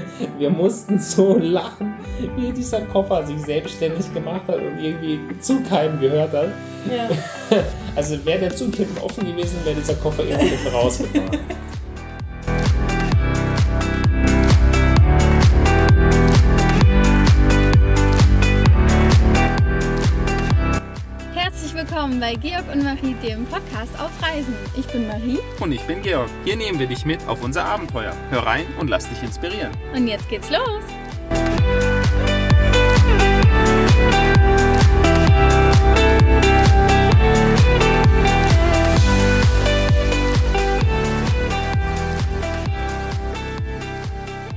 wir mussten so lachen, wie dieser Koffer sich selbstständig gemacht hat und irgendwie zu keinem gehört hat. Ja. Also wäre der Zug hinten offen gewesen, wäre dieser Koffer irgendwie rausgefahren. Bei Georg und Marie, dem Podcast auf Reisen. Ich bin Marie Und ich bin Georg. Hier nehmen wir dich mit auf unser Abenteuer. Hör rein und lass dich inspirieren. und jetzt geht's los.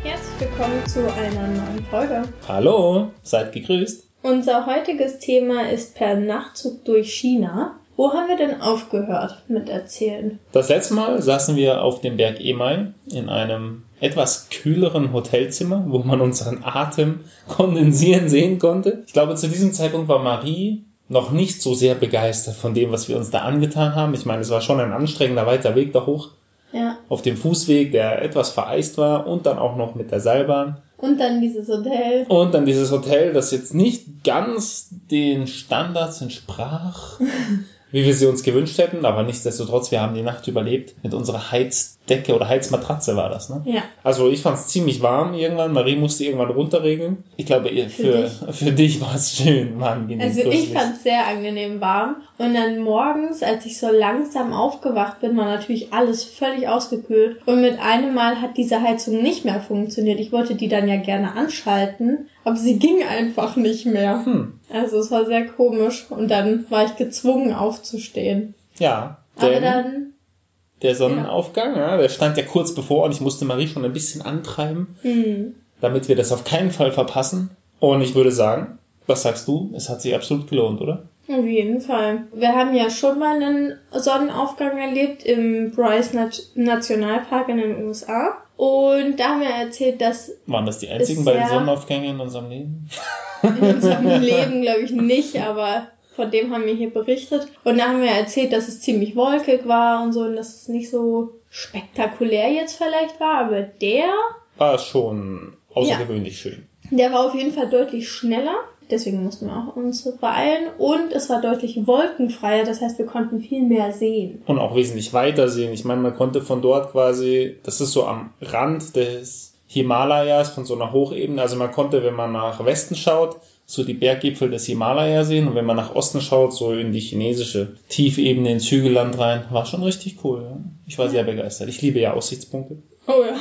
Herzlich willkommen zu einer neuen Folge. Hallo, seid gegrüßt. Unser heutiges Thema ist per Nachtzug durch China. Wo haben wir denn aufgehört mit erzählen? Das letzte Mal saßen wir auf dem Berg Emai in einem etwas kühleren Hotelzimmer, wo man unseren Atem kondensieren sehen konnte. Ich glaube, zu diesem Zeitpunkt war Marie noch nicht so sehr begeistert von dem, was wir uns da angetan haben. Ich meine, es war schon ein anstrengender weiter Weg da hoch Ja. auf dem Fußweg, der etwas vereist war und dann auch noch mit der Seilbahn. Und dann dieses Hotel. Und dann dieses Hotel, das jetzt nicht ganz den Standards entsprach, wie wir sie uns gewünscht hätten, aber nichtsdestotrotz, wir haben die Nacht überlebt mit unserer Heizdecke oder Heizmatratze war das, ne? Ja. Also ich fand es ziemlich warm irgendwann. Marie musste irgendwann runterregeln. Ich glaube, ihr- für, Für für, dich war es schön, war angenehm. Also ich fand es sehr angenehm warm. Und dann morgens, als ich so langsam aufgewacht bin, war natürlich alles völlig ausgekühlt. Und mit einem Mal hat diese Heizung nicht mehr funktioniert. Ich wollte die dann ja gerne anschalten, aber sie ging einfach nicht mehr. Hm, Also es war sehr komisch. Und dann war ich gezwungen aufzustehen. ja. Aber dann, der Sonnenaufgang, ja, der stand ja kurz bevor und ich musste Marie schon ein bisschen antreiben, hm, damit wir das auf keinen Fall verpassen. Und ich würde sagen, was sagst du? Es hat sich absolut gelohnt, oder? auf jeden Fall. Wir haben ja schon mal einen Sonnenaufgang erlebt im Bryce Nat Nationalpark in den USA. Und da haben wir erzählt, dass Waren das die einzigen beiden Sonnenaufgänge in unserem Leben? in unserem Leben, glaube ich, nicht, aber von dem haben wir hier berichtet. Und da haben wir erzählt, dass es ziemlich wolkig war und so und dass es nicht so spektakulär jetzt vielleicht war, aber der, War schon außergewöhnlich schön. der war auf jeden Fall deutlich schneller. Deswegen mussten wir auch uns beeilen und es war deutlich wolkenfreier, das heißt, wir konnten viel mehr sehen. Und auch wesentlich weiter sehen. Ich meine, man konnte von dort quasi, das ist so am Rand des Himalayas, von so einer Hochebene. Also man konnte, wenn man nach Westen schaut, so die Berggipfel des Himalaya sehen. Und wenn man nach Osten schaut, so in die chinesische Tiefebene ins Hügelland rein. War schon richtig cool. Ja? Ich war sehr begeistert. Ich liebe ja Aussichtspunkte. Oh ja.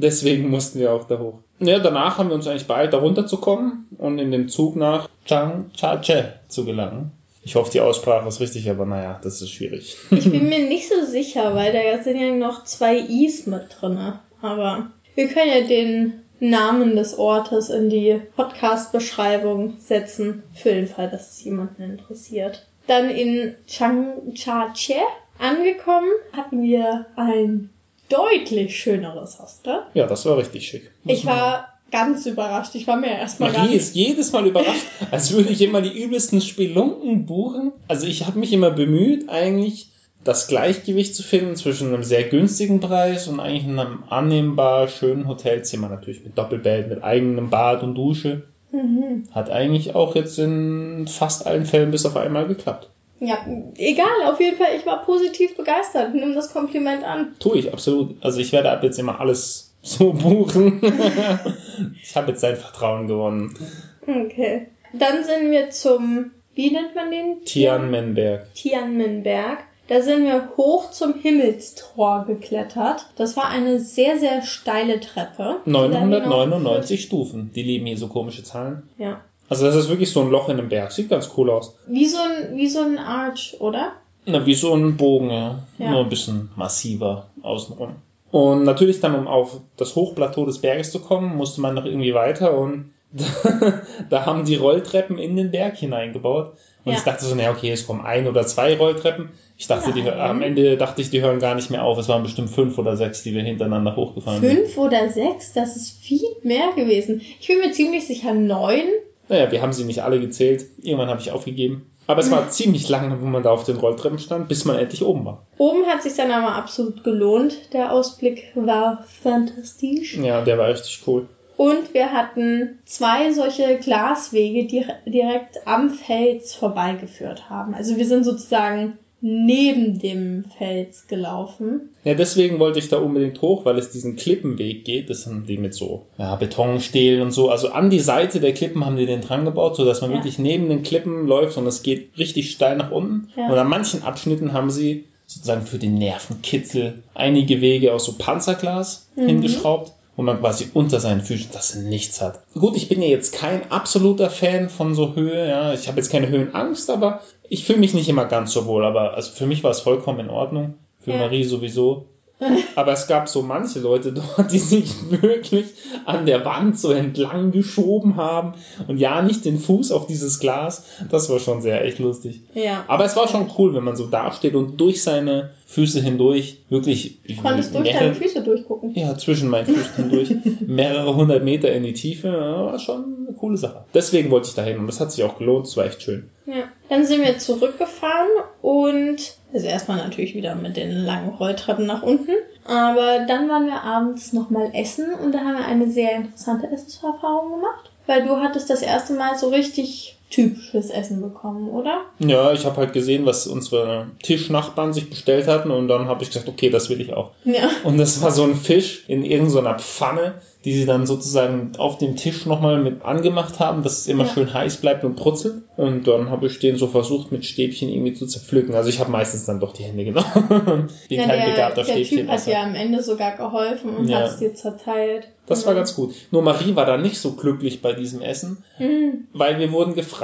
Deswegen mussten wir auch da hoch. Ja, danach haben wir uns eigentlich beeilt, da runterzukommen und in den Zug nach Changchache zu gelangen. Ich hoffe, die Aussprache ist richtig, aber naja, das ist schwierig. Ich bin mir nicht so sicher, weil da sind ja noch zwei I's mit drinne. Aber wir können ja den Namen des Ortes in die Podcast-Beschreibung setzen, für den Fall, dass es jemanden interessiert. Dann in Changchache angekommen, hatten wir ein deutlich schöneres Hostel. Ja, das war richtig schick. Muss Ich war ganz überrascht. Ich war mir erstmal Marie ist jedes Mal überrascht, als würde ich immer die übelsten Spelunken buchen. Also ich habe mich immer bemüht, eigentlich das Gleichgewicht zu finden zwischen einem sehr günstigen Preis und eigentlich einem annehmbar schönen Hotelzimmer. Natürlich mit Doppelbett, mit eigenem Bad und Dusche. Mhm. Hat eigentlich auch jetzt in fast allen Fällen bis auf einmal geklappt. Ja, egal, auf jeden Fall, ich war positiv begeistert. Nimm das Kompliment an. Tue ich, absolut. Also ich werde ab jetzt immer alles so buchen. ich habe jetzt sein Vertrauen gewonnen. Okay. Dann sind wir zum, wie nennt man den? Tianmenberg. Tianmenberg. Da sind wir hoch zum Himmelstor geklettert. Das war eine sehr, sehr steile Treppe. Die dann 999 Stufen. Die lieben hier so komische Zahlen. Ja. Also das ist wirklich so ein Loch in dem Berg. Sieht ganz cool aus. Wie so ein, wie so ein Arch, oder? Na, wie so ein Bogen, ja. Ja. Nur ein bisschen massiver außenrum. Und natürlich dann, um auf das Hochplateau des Berges zu kommen, musste man noch irgendwie weiter und da haben die Rolltreppen in den Berg hineingebaut. Und Ja. ich dachte so, naja, okay, es kommen ein oder zwei Rolltreppen. Ich dachte, die, am Ende dachte ich, die hören gar nicht mehr auf. Es waren bestimmt fünf oder sechs, die wir hintereinander hochgefahren sind. Fünf oder sechs? Das ist viel mehr gewesen. Ich bin mir ziemlich sicher neun. Naja, wir haben sie nicht alle gezählt. Irgendwann habe ich aufgegeben. Aber es war ziemlich lange, wo man da auf den Rolltreppen stand, bis man endlich oben war. Oben hat sich dann aber absolut gelohnt. Der Ausblick war fantastisch. Ja, der war richtig cool. Und wir hatten zwei solche Glaswege, die direkt am Fels vorbeigeführt haben. Also wir sind sozusagen neben dem Fels gelaufen. Ja, deswegen wollte ich da unbedingt hoch, weil es diesen Klippenweg geht. Das haben die mit so ja, Betonstählen und so. Also an die Seite der Klippen haben die den dran gebaut, sodass man Ja. wirklich neben den Klippen läuft und es geht richtig steil nach unten. Ja. Und an manchen Abschnitten haben sie sozusagen für den Nervenkitzel einige Wege aus so Panzerglas Mhm. hingeschraubt, wo man quasi unter seinen Füßen das nichts hat. Gut, ich bin ja jetzt kein absoluter Fan von so Höhe, ja. Ich habe jetzt keine Höhenangst, aber ich fühle mich nicht immer ganz so wohl. Aber also für mich war es vollkommen in Ordnung. Für Ja. Marie sowieso. Aber es gab so manche Leute dort, die sich wirklich an der Wand so entlang geschoben haben und ja nicht den Fuß auf dieses Glas. Das war schon sehr echt lustig. Ja. Aber es war schon cool, wenn man so dasteht und durch seine Füße hindurch wirklich Du konntest durch mehrere- deine Füße durchgucken. ja, zwischen meinen Füßen hindurch. Mehrere hundert Meter in die Tiefe. Ja, war schon eine coole Sache. Deswegen wollte ich dahin und das hat sich auch gelohnt. Es war echt schön. Ja. Dann sind wir zurückgefahren und also erstmal natürlich wieder mit den langen Rolltreppen nach unten. Aber dann waren wir abends nochmal essen und da haben wir eine sehr interessante Essenserfahrung gemacht. Weil du hattest das erste Mal so richtig typisches Essen bekommen, oder? Ja, ich habe halt gesehen, was unsere Tischnachbarn sich bestellt hatten und dann habe ich gesagt, okay, das will ich auch. Ja. Und das war so ein Fisch in irgendeiner Pfanne, die sie dann sozusagen auf dem Tisch nochmal mit angemacht haben, dass es immer Ja. schön heiß bleibt und brutzelt. Und dann habe ich den so versucht, mit Stäbchen irgendwie zu zerpflücken. Also ich habe meistens dann doch die Hände genommen. Bin ja, kein der, begabter der Typ hat ja am Ende sogar geholfen und Ja. hat es dir zerteilt. Das war ganz gut. Nur Marie war da nicht so glücklich bei diesem Essen, Mhm. weil wir wurden gefragt.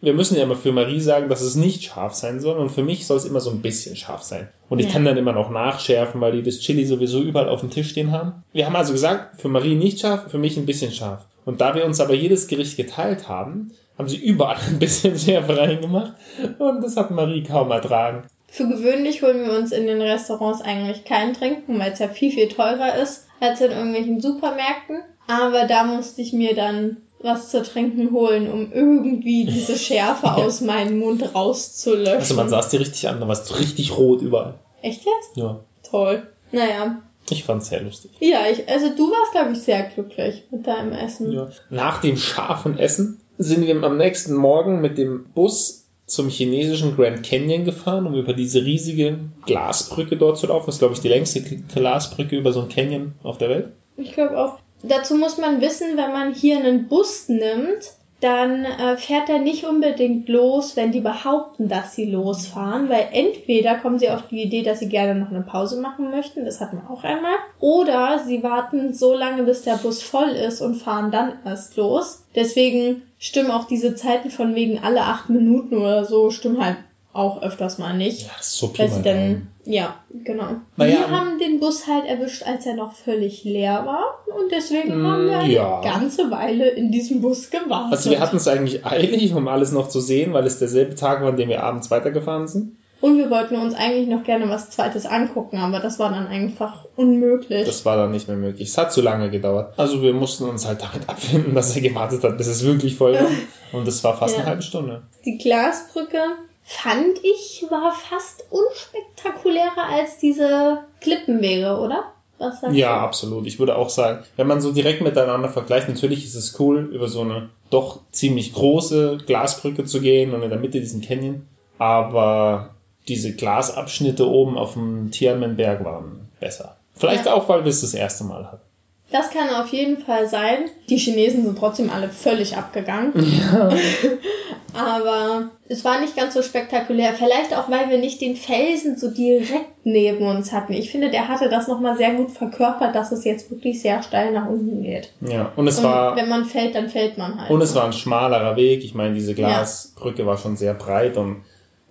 Wir müssen ja immer für Marie sagen, dass es nicht scharf sein soll und für mich soll es immer so ein bisschen scharf sein. Und ich Ja. kann dann immer noch nachschärfen, weil die das Chili sowieso überall auf dem Tisch stehen haben. Wir haben also gesagt, für Marie nicht scharf, für mich ein bisschen scharf. Und da wir uns aber jedes Gericht geteilt haben, haben sie überall ein bisschen Schärfe reingemacht und das hat Marie kaum ertragen. Für gewöhnlich holen wir uns in den Restaurants eigentlich kein Trinken, weil es ja viel, viel teurer ist als in irgendwelchen Supermärkten. Aber da musste ich mir dann was zu trinken holen, um irgendwie diese Schärfe aus meinem Mund rauszulöschen. Also man saß dir richtig an, da warst du richtig rot überall. Echt jetzt? Ja, Toll. Naja. ich fand's sehr lustig. Ja, ich, also du warst, glaube ich, sehr glücklich mit deinem Essen. Ja. Nach dem scharfen Essen sind wir am nächsten Morgen mit dem Bus zum chinesischen Grand Canyon gefahren, um über diese riesige Glasbrücke dort zu laufen. Das ist, glaube ich, die längste Glasbrücke über so ein Canyon auf der Welt. Ich glaube auch. Dazu muss man wissen, wenn man hier einen Bus nimmt, dann äh, fährt er nicht unbedingt los, wenn die behaupten, dass sie losfahren, weil entweder kommen sie auf die Idee, dass sie gerne noch eine Pause machen möchten, das hatten wir auch einmal, oder sie warten so lange, bis der Bus voll ist und fahren dann erst los. Deswegen stimmen auch diese Zeiten von wegen alle acht Minuten oder so, stimmen halt auch öfters mal nicht. Ja, das ist so Weil sie dann, ja, genau. Naja, wir ähm, haben den Bus halt erwischt, als er noch völlig leer war. Und deswegen Mm, haben wir eine ja. ganze Weile in diesem Bus gewartet. Also wir hatten es eigentlich eilig, um alles noch zu sehen, weil es derselbe Tag war, an dem wir abends weitergefahren sind. und wir wollten uns eigentlich noch gerne was Zweites angucken, aber das war dann einfach unmöglich. Das war dann nicht mehr möglich. Es hat zu lange gedauert. Also wir mussten uns halt damit abfinden, dass er gewartet hat, bis es wirklich voll war. Und es war fast Ja. eine halbe Stunde. Die Glasbrücke fand ich war fast unspektakulärer als diese Klippenwege, oder? Ja, du? absolut. Ich würde auch sagen, wenn man so direkt miteinander vergleicht, natürlich ist es cool, über so eine doch ziemlich große Glasbrücke zu gehen und in der Mitte diesen Canyon. Aber diese Glasabschnitte oben auf dem Tianmenberg waren besser. Vielleicht Ja. auch, weil wir es das erste Mal hatten. Das kann auf jeden Fall sein. Die Chinesen sind trotzdem alle völlig abgegangen. Ja. Aber es war nicht ganz so spektakulär. Vielleicht auch, weil wir nicht den Felsen so direkt neben uns hatten. Ich finde, der hatte das nochmal sehr gut verkörpert, dass es jetzt wirklich sehr steil nach unten geht. ja. Und es Und war, wenn man fällt, dann fällt man halt. und es war ein schmalerer Weg. Ich meine, diese Glasbrücke war schon sehr breit und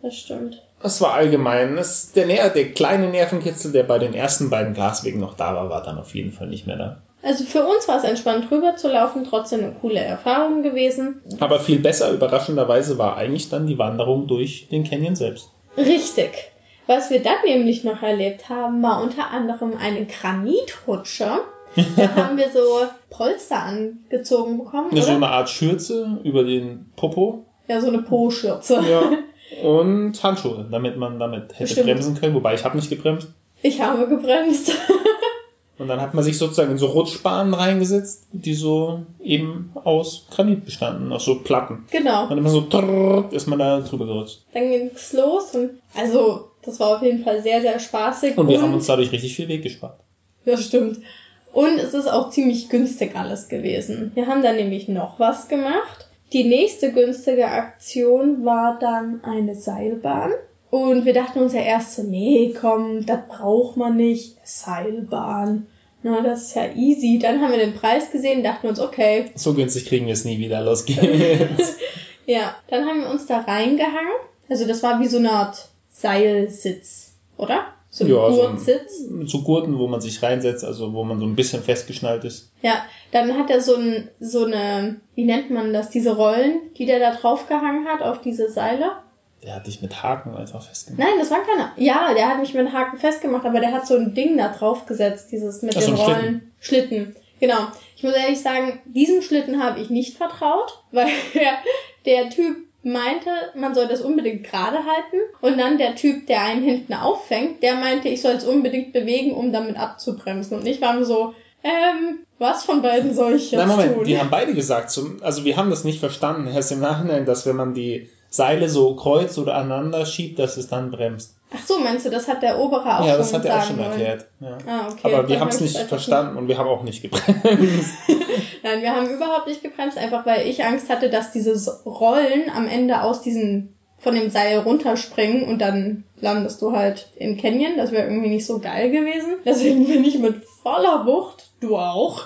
Das stimmt. es war allgemein, es, der, der kleine Nervenkitzel, der bei den ersten beiden Glaswegen noch da war, war dann auf jeden Fall nicht mehr da. Also für uns war es entspannt drüber zu laufen, trotzdem eine coole Erfahrung gewesen. Aber viel besser, überraschenderweise, war eigentlich dann die Wanderung durch den Canyon selbst. Richtig. Was wir dann nämlich noch erlebt haben, war unter anderem eine Granitrutsche. Da haben wir so Polster angezogen bekommen, Ja, so eine Art Schürze über den Popo. Ja, so eine Po-Schürze. Ja. Und Handschuhe, damit man damit hätte Stimmt. bremsen können. Wobei ich habe nicht gebremst. Ich habe gebremst. Und dann hat man sich sozusagen in so Rutschbahnen reingesetzt, die so eben aus Granit bestanden, aus so Platten. genau. Und immer so trrrr, ist man da drüber gerutscht. Dann ging's los und also das war auf jeden Fall sehr, sehr spaßig. Und wir haben uns dadurch richtig viel Weg gespart. Ja, stimmt. Und es ist auch ziemlich günstig alles gewesen. Wir haben dann nämlich noch was gemacht. Die nächste günstige Aktion war dann eine Seilbahn. Und wir dachten uns ja erst so, nee, komm, das braucht man nicht. Seilbahn. Na, das ist ja easy. Dann haben wir den Preis gesehen, dachten uns, okay. So günstig kriegen wir es nie wieder. Los geht's. Ja, dann haben wir uns da reingehangen. Also das war wie so eine Art Seilsitz, oder? So ein Ja, so ein- Gurtsitz. So Gurten, wo man sich reinsetzt, also wo man so ein bisschen festgeschnallt ist. Ja, dann hat er so, ein, so eine, wie nennt man das, diese Rollen, die der da draufgehangen hat auf diese Seile. Der hat dich mit Haken einfach festgemacht. Nein, das war keine. Ja, der hat mich mit Haken festgemacht, aber der hat so ein Ding da draufgesetzt, dieses mit Ach so, den ein Rollen. Schlitten. Genau. Ich muss ehrlich sagen, diesem Schlitten habe ich nicht vertraut, weil der, Typ meinte, man soll das unbedingt gerade halten. Und dann der Typ, der einen hinten auffängt, der meinte, ich soll es unbedingt bewegen, um damit abzubremsen. Und ich war mir so, ähm, was von beiden soll ich jetzt Nein, Moment, tun? die haben beide gesagt, also wir haben das nicht verstanden, erst im Nachhinein, dass wenn man die Seile so kreuz oder aneinander schiebt, dass es dann bremst. Ach so, meinst du, das hat der Obere auch ja, schon das hat er auch schon wollen? erklärt. Ja. Ah, okay. Aber wir haben es nicht verstanden und wir haben auch nicht gebremst. Nein, wir haben überhaupt nicht gebremst, einfach weil ich Angst hatte, dass diese Rollen am Ende aus diesen von dem Seil runterspringen und dann landest du halt im Canyon. Das wäre irgendwie nicht so geil gewesen. Deswegen bin ich mit voller Wucht, du auch,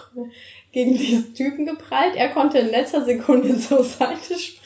gegen diesen Typen geprallt. Er konnte in letzter Sekunde zur Seite springen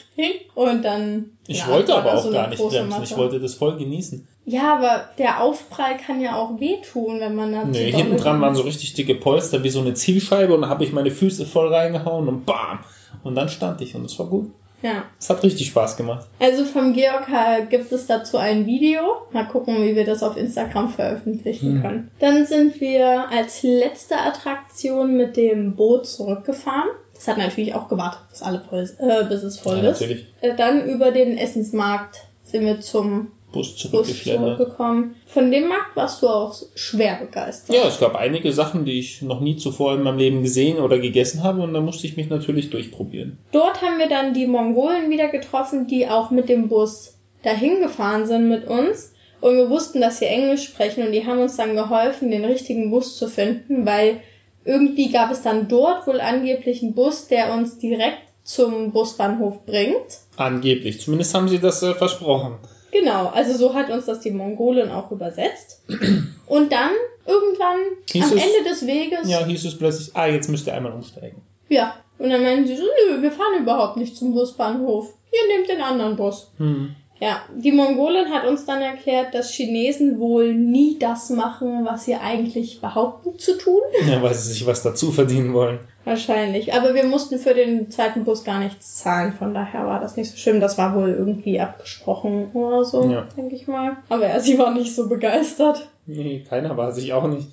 und dann. Ich ja, wollte aber auch so gar nicht bremsen. Ich Matte. wollte das voll genießen. Ja, aber der Aufprall kann ja auch wehtun, wenn man da zu Nee, hinten dran waren so richtig dicke Polster wie so eine Zielscheibe und da habe ich meine Füße voll reingehauen und bam! Und dann stand ich und es war gut. Ja. Es hat richtig Spaß gemacht. Also vom Georg gibt es dazu ein Video. Mal gucken, wie wir das auf Instagram veröffentlichen Hm. können. Dann sind wir als letzte Attraktion mit dem Boot zurückgefahren. Das hat natürlich auch gewartet, bis, alle voll, äh, bis es voll Ja, ist. natürlich. Äh, Dann über den Essensmarkt sind wir zum Bus zurückgekommen. Von dem Markt warst du auch schwer begeistert. Ja, es gab einige Sachen, die ich noch nie zuvor in meinem Leben gesehen oder gegessen habe und da musste ich mich natürlich durchprobieren. Dort haben wir dann die Mongolen wieder getroffen, die auch mit dem Bus dahin gefahren sind mit uns. Und wir wussten, dass sie Englisch sprechen und die haben uns dann geholfen, den richtigen Bus zu finden, weil irgendwie gab es dann dort wohl angeblich einen Bus, der uns direkt zum Busbahnhof bringt. Angeblich. Zumindest haben sie das äh, versprochen. Genau, also so hat uns das die Mongolen auch übersetzt. Und dann irgendwann Hieß am es- Ende des Weges, Ja, hieß es plötzlich, ah, jetzt müsst ihr einmal umsteigen. ja, und dann meinen sie so, nö, wir fahren überhaupt nicht zum Busbahnhof. Ihr nehmt den anderen Bus. Hm. Ja, die Mongolin hat uns dann erklärt, dass Chinesen wohl nie das machen, was sie eigentlich behaupten zu tun. Ja, weil sie sich was dazu verdienen wollen. Wahrscheinlich. Aber wir mussten für den zweiten Bus gar nichts zahlen, von daher war das nicht so schlimm. Das war wohl irgendwie abgesprochen oder so, Ja. denke ich mal. Aber ja, sie war nicht so begeistert. Nee, keiner war sich auch nicht.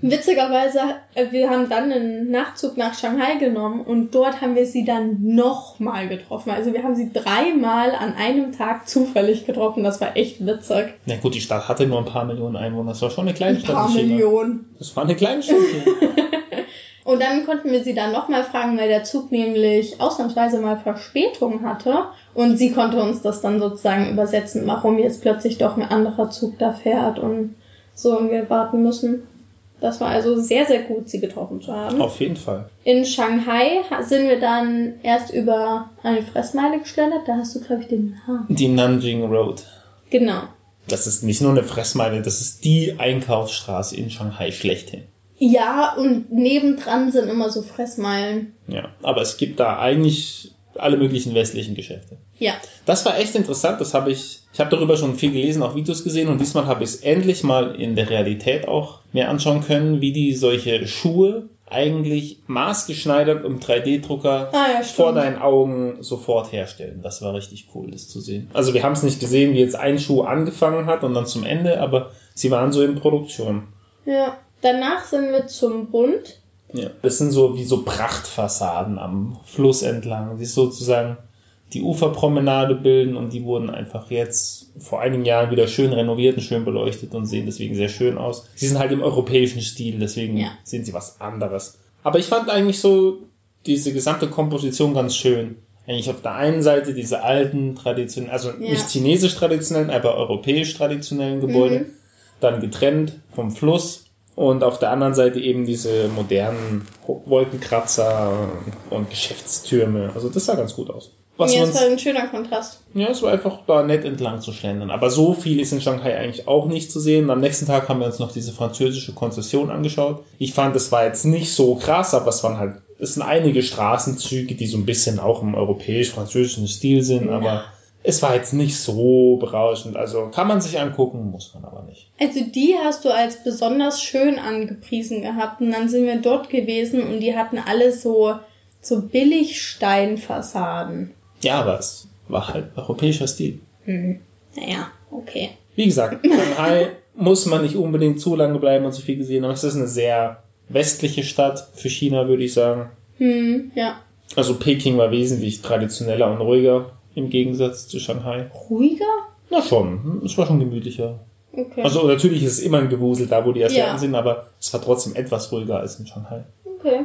Witzigerweise, äh, wir haben dann einen Nachzug nach Shanghai genommen und dort haben wir sie dann nochmal getroffen. Also wir haben sie dreimal an einem Tag zufällig getroffen. Das war echt witzig. Na gut, die Stadt hatte nur ein paar Millionen Einwohner. Das war schon eine kleine Ein Stadt. paar in China. Millionen. Das war eine kleine Stadt. Und dann konnten wir sie dann nochmal fragen, weil der Zug nämlich ausnahmsweise mal Verspätung hatte. Und sie konnte uns das dann sozusagen übersetzen, warum jetzt plötzlich doch ein anderer Zug da fährt und so und wir warten müssen. Das war also sehr, sehr gut, sie getroffen zu haben. Auf jeden Fall. In Shanghai ha- sind wir dann erst über eine Fressmeile geschlendert. Da hast du, glaube ich, den Namen. Die Nanjing Road. Genau. Das ist nicht nur eine Fressmeile, das ist die Einkaufsstraße in Shanghai schlechthin. Ja, und nebendran sind immer so Fressmeilen. Ja, aber es gibt da eigentlich alle möglichen westlichen Geschäfte. Ja. Das war echt interessant, das habe ich, ich habe darüber schon viel gelesen, auch Videos gesehen und diesmal habe ich es endlich mal in der Realität auch mir anschauen können, wie die solche Schuhe eigentlich maßgeschneidert im 3D-Drucker Ah, ja, vor deinen Augen sofort herstellen. Das war richtig cool, das zu sehen. Also wir haben es nicht gesehen, wie jetzt ein Schuh angefangen hat und dann zum Ende, aber sie waren so in Produktion. Ja. Danach sind wir zum Bund. Ja. Das sind so wie so Prachtfassaden am Fluss entlang, die sozusagen die Uferpromenade bilden und die wurden einfach jetzt vor einigen Jahren wieder schön renoviert und schön beleuchtet und sehen deswegen sehr schön aus. Sie sind halt im europäischen Stil, deswegen Ja. sind sie was anderes. Aber ich fand eigentlich so diese gesamte Komposition ganz schön. Eigentlich auf der einen Seite diese alten, traditionellen, also Ja. nicht chinesisch traditionellen, aber europäisch traditionellen Gebäude, Mhm. dann getrennt vom Fluss und auf der anderen Seite eben diese modernen Wolkenkratzer und Geschäftstürme. Also das sah ganz gut aus. Was ja, das uns war ein schöner Kontrast. ja, es war einfach da nett entlang zu schlendern. Aber so viel ist in Shanghai eigentlich auch nicht zu sehen. Am nächsten Tag haben wir uns noch diese französische Konzession angeschaut. Ich fand, es war jetzt nicht so krass, aber es waren halt, es sind einige Straßenzüge, die so ein bisschen auch im europäisch-französischen Stil sind, Ja. aber es war jetzt nicht so berauschend. Also kann man sich angucken, muss man aber nicht. Also die hast du als besonders schön angepriesen gehabt und dann sind wir dort gewesen und die hatten alle so, so Billigsteinfassaden. Ja, aber es war halt europäischer Stil. Hm. Naja, okay. Wie gesagt, Shanghai muss man nicht unbedingt zu lange bleiben und so viel gesehen haben. Es ist eine sehr westliche Stadt für China, würde ich sagen. Hm, ja. Also Peking war wesentlich traditioneller und ruhiger im Gegensatz zu Shanghai. Ruhiger? Na schon, es war schon gemütlicher. Okay. Also natürlich ist es immer ein Gewusel da, wo die Asiaten Ja. sind, aber es war trotzdem etwas ruhiger als in Shanghai. okay.